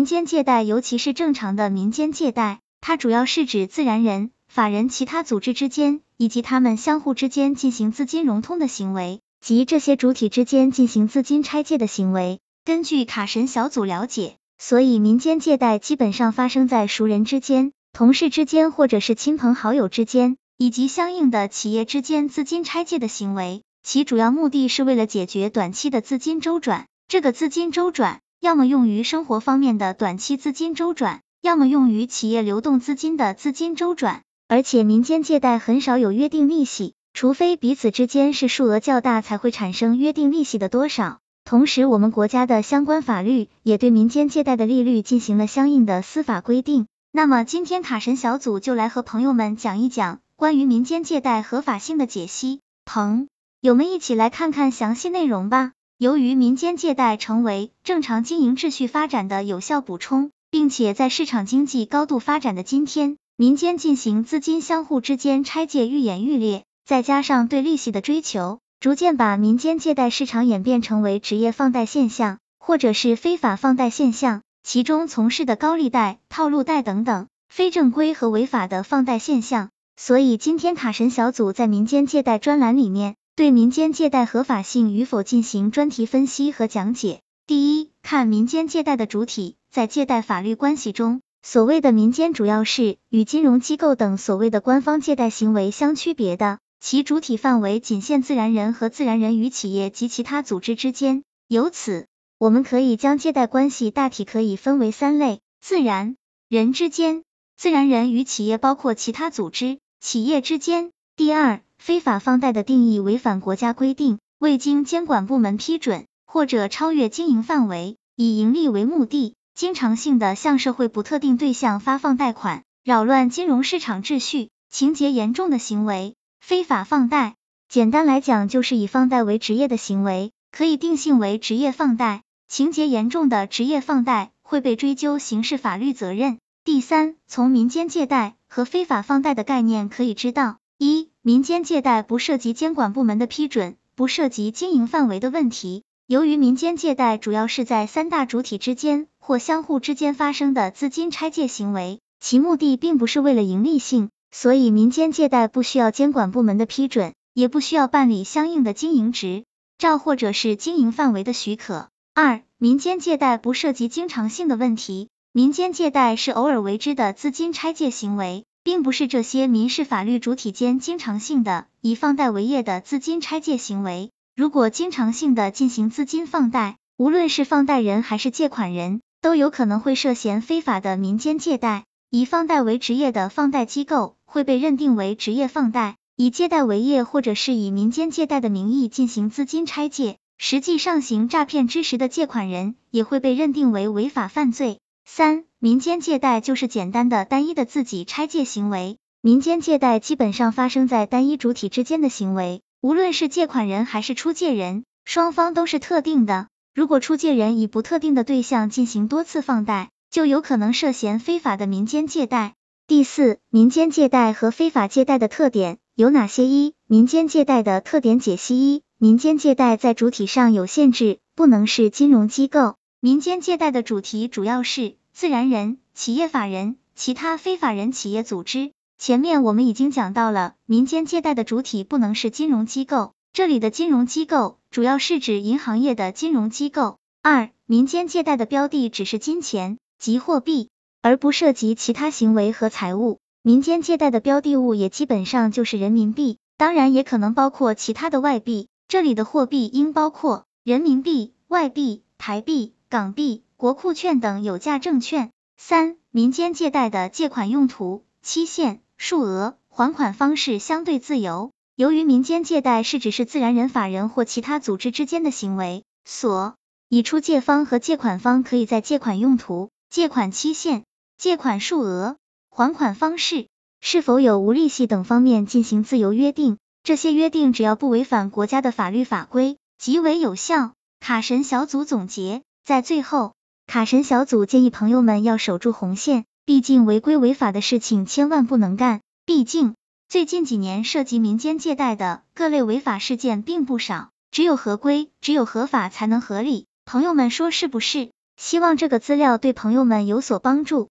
民间借贷，尤其是正常的民间借贷，它主要是指自然人、法人、其他组织之间，以及他们相互之间进行资金融通的行为，及这些主体之间进行资金拆借的行为。根据卡神小组了解，所以民间借贷基本上发生在熟人之间、同事之间，或者是亲朋好友之间，以及相应的企业之间资金拆借的行为。其主要目的是为了解决短期的资金周转。这个资金周转。要么用于生活方面的短期资金周转，要么用于企业流动资金的资金周转。而且民间借贷很少有约定利息，除非彼此之间是数额较大，才会产生约定利息的多少。同时，我们国家的相关法律也对民间借贷的利率进行了相应的司法规定。那么今天卡神小组就来和朋友们讲一讲关于民间借贷合法性的解析，朋友们一起来看看详细内容吧。由于民间借贷成为正常经营秩序发展的有效补充，并且在市场经济高度发展的今天，民间进行资金相互之间拆借愈演愈烈，再加上对利息的追求，逐渐把民间借贷市场演变成为职业放贷现象，或者是非法放贷现象，其中从事的高利贷、套路贷等等非正规和违法的放贷现象。所以今天卡神小组在民间借贷专栏里面。对民间借贷合法性与否进行专题分析和讲解。第一，看民间借贷的主体，在借贷法律关系中，所谓的民间主要是与金融机构等所谓的官方借贷行为相区别的，其主体范围仅限自然人和自然人与企业及其他组织之间。由此，我们可以将借贷关系大体可以分为三类：自然人之间、自然人与企业包括其他组织、企业之间。第二。非法放贷的定义违反国家规定，未经监管部门批准，或者超越经营范围，以盈利为目的，经常性的向社会不特定对象发放贷款，扰乱金融市场秩序，情节严重的行为。非法放贷，简单来讲就是以放贷为职业的行为，可以定性为职业放贷。情节严重的职业放贷会被追究刑事法律责任。第三，从民间借贷和非法放贷的概念可以知道，一。民间借贷不涉及监管部门的批准，不涉及经营范围的问题。由于民间借贷主要是在三大主体之间或相互之间发生的资金拆借行为，其目的并不是为了盈利性，所以民间借贷不需要监管部门的批准，也不需要办理相应的经营执照或者是经营范围的许可。二、民间借贷不涉及经常性的问题，民间借贷是偶尔为之的资金拆借行为。并不是这些民事法律主体间经常性的以放贷为业的资金拆借行为。如果经常性的进行资金放贷，无论是放贷人还是借款人，都有可能会涉嫌非法的民间借贷。以放贷为职业的放贷机构会被认定为职业放贷，以借贷为业或者是以民间借贷的名义进行资金拆借，实际上行诈骗之时的借款人也会被认定为违法犯罪。三民间借贷就是简单的、单一的自己拆借行为。民间借贷基本上发生在单一主体之间的行为，无论是借款人还是出借人，双方都是特定的。如果出借人以不特定的对象进行多次放贷，就有可能涉嫌非法的民间借贷。第四，民间借贷和非法借贷的特点有哪些？一、民间借贷的特点解析：一、民间借贷在主体上有限制，不能是金融机构。民间借贷的主题主要是。自然人、企业法人、其他非法人、企业组织。前面我们已经讲到了，民间借贷的主体不能是金融机构，这里的金融机构主要是指银行业的金融机构。二、民间借贷的标的只是金钱及货币，而不涉及其他行为和财物。民间借贷的标的物也基本上就是人民币，当然也可能包括其他的外币，这里的货币应包括人民币、外币、台币、港币。国库券等有价证券。三、民间借贷的借款用途、期限、数额、还款方式相对自由。由于民间借贷是指是自然人、法人或其他组织之间的行为，所以出借方和借款方可以在借款用途、借款期限、借款数额、还款方式是否有无利息等方面进行自由约定。这些约定只要不违反国家的法律法规，即为有效。卡神小组总结在最后。卡神小组建议朋友们要守住红线，毕竟违规违法的事情千万不能干。毕竟最近几年涉及民间借贷的各类违法事件并不少，只有合规，只有合法才能合理。朋友们说是不是？希望这个资料对朋友们有所帮助。